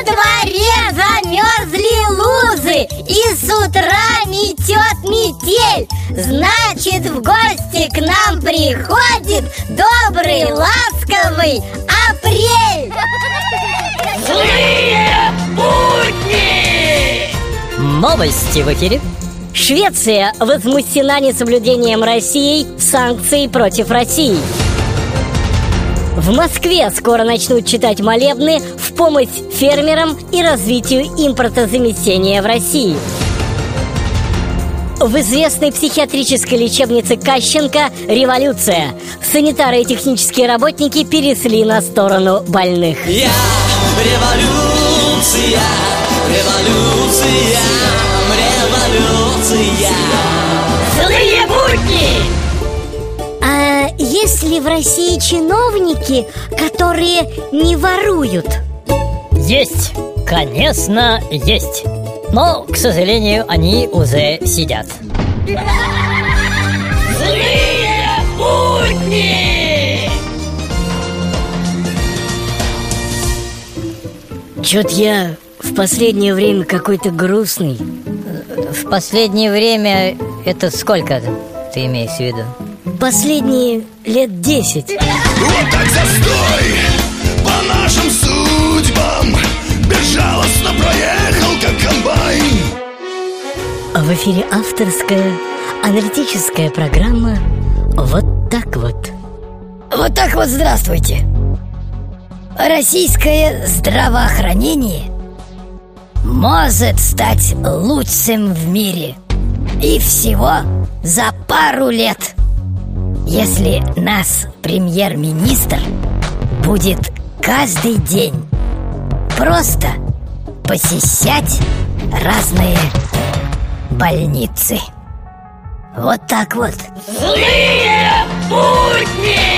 На дворе замерзли лузы И с утра метет метель Значит, в гости к нам приходит Добрый, ласковый апрель Злые будни! Новости в эфире. Швеция возмущена несоблюдением Россией санкций против России. В Москве скоро начнут читать молебны в помощь фермерам и развитию импортозамещения в России. В известной психиатрической лечебнице Кащенко революция. Санитары и технические работники пересли на сторону больных. Я революция, революция, революция. Злые будни! Есть ли в России чиновники, которые не воруют? Есть, конечно, есть. Но, к сожалению, они уже сидят. Злые будни! Чё-то я в последнее время какой-то грустный. В последнее время это сколько ты имеешь в виду? Последние лет десять. Вот так застой по нашим судьбам. Безжалостно проехал, как комбайн. В эфире авторская аналитическая программа «Вот так вот». Вот так вот здравствуйте. Российское здравоохранение может стать лучшим в мире. И всего за пару лет если нас премьер-министр будет каждый день просто посещать разные больницы. Вот так вот. Злые будни!